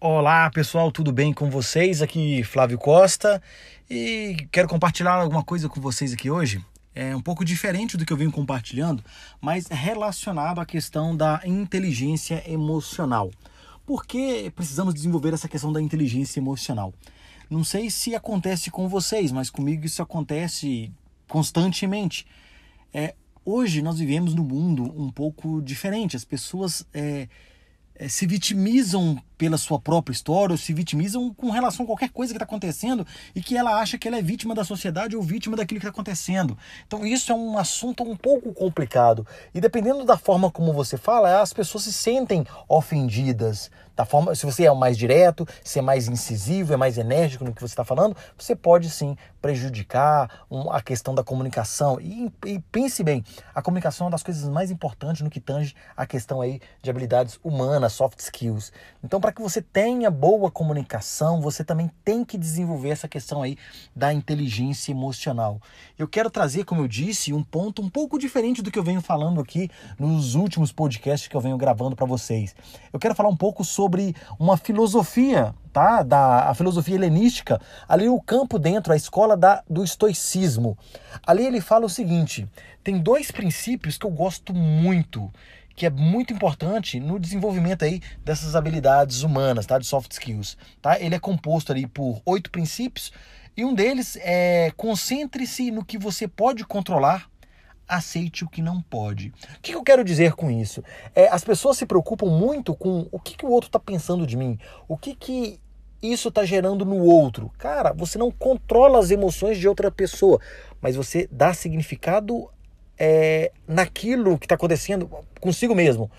Olá pessoal, tudo bem com vocês? Aqui Flávio Costa e quero compartilhar alguma coisa com vocês aqui hoje. É um pouco diferente do que eu venho compartilhando, mas relacionado à questão da inteligência emocional. Por que precisamos desenvolver essa questão da inteligência emocional? Não sei se acontece com vocês, mas comigo isso acontece constantemente. É, hoje nós vivemos num mundo um pouco diferente. As pessoas é, é, se vitimizam pela sua própria história ou se vitimizam com relação a qualquer coisa que está acontecendo e que ela acha que ela é vítima da sociedade ou vítima daquilo que está acontecendo. Então isso é um assunto um pouco complicado e dependendo da forma como você fala, as pessoas se sentem ofendidas. Da forma, se você é mais direto, se é mais incisivo, é mais enérgico no que você está falando, você pode sim prejudicar a questão da comunicação. E, e pense bem, a comunicação é uma das coisas mais importantes no que tange a questão aí de habilidades humanas, soft skills. Então, para que você tenha boa comunicação, você também tem que desenvolver essa questão aí da inteligência emocional. Eu quero trazer, como eu disse, um ponto um pouco diferente do que eu venho falando aqui nos últimos podcasts que eu venho gravando para vocês. Eu quero falar um pouco sobre uma filosofia, tá? Da a filosofia helenística, ali o campo dentro, a escola da, do estoicismo. Ali ele fala o seguinte: tem dois princípios que eu gosto muito que é muito importante no desenvolvimento aí dessas habilidades humanas, tá? De soft skills, tá? Ele é composto ali por oito princípios e um deles é concentre-se no que você pode controlar, aceite o que não pode. O que eu quero dizer com isso? É, as pessoas se preocupam muito com o que, que o outro está pensando de mim, o que, que isso está gerando no outro. Cara, você não controla as emoções de outra pessoa, mas você dá significado é, naquilo que está acontecendo consigo mesmo.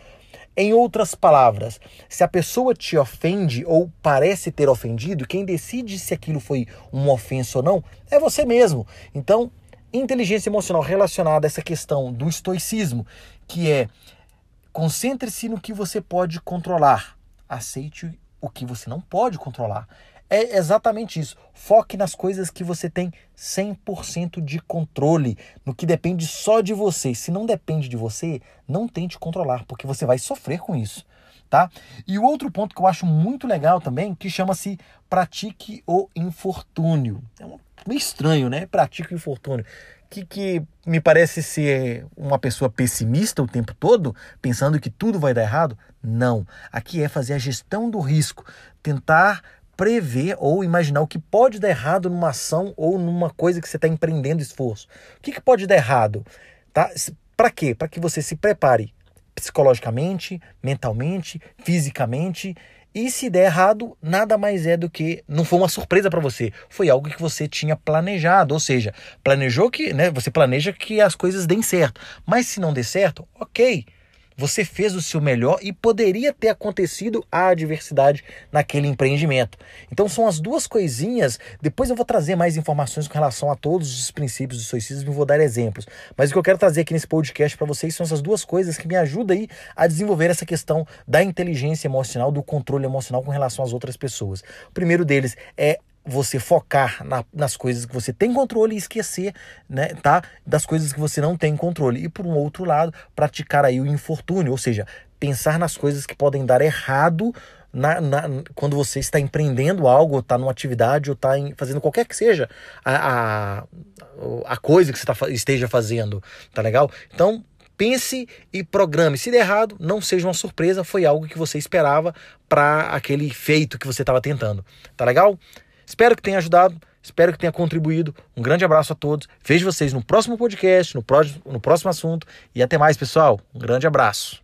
Em outras palavras, se a pessoa te ofende ou parece ter ofendido, quem decide se aquilo foi uma ofensa ou não é você mesmo. Então, inteligência emocional relacionada a essa questão do estoicismo, que é concentre-se no que você pode controlar, aceite o que você não pode controlar. É exatamente isso. Foque nas coisas que você tem 100% de controle, no que depende só de você. Se não depende de você, não tente controlar, porque você vai sofrer com isso, tá? E o outro ponto que eu acho muito legal também, que chama-se pratique o infortúnio. É meio estranho, né? Pratique o infortúnio. Que, que me parece ser uma pessoa pessimista o tempo todo, pensando que tudo vai dar errado. Não. Aqui é fazer a gestão do risco, tentar prever ou imaginar o que pode dar errado numa ação ou numa coisa que você está empreendendo esforço. O que, que pode dar errado? Tá? Para quê? Para que você se prepare psicologicamente, mentalmente, fisicamente. E se der errado, nada mais é do que não foi uma surpresa para você, foi algo que você tinha planejado, ou seja, planejou que, né, você planeja que as coisas deem certo. Mas se não der certo, OK. Você fez o seu melhor e poderia ter acontecido a adversidade naquele empreendimento. Então são as duas coisinhas. Depois eu vou trazer mais informações com relação a todos os princípios do stoicismo e vou dar exemplos. Mas o que eu quero trazer aqui nesse podcast para vocês são essas duas coisas que me ajudam aí a desenvolver essa questão da inteligência emocional, do controle emocional com relação às outras pessoas. O primeiro deles é você focar na, nas coisas que você tem controle e esquecer, né, tá, das coisas que você não tem controle. E por um outro lado, praticar aí o infortúnio, ou seja, pensar nas coisas que podem dar errado na, na, quando você está empreendendo algo, está numa atividade ou está fazendo qualquer que seja a, a, a coisa que você tá, esteja fazendo, tá legal? Então, pense e programe. Se der errado, não seja uma surpresa, foi algo que você esperava para aquele feito que você estava tentando, tá legal? Espero que tenha ajudado, espero que tenha contribuído. Um grande abraço a todos. Vejo vocês no próximo podcast, no, no próximo assunto. E até mais, pessoal. Um grande abraço.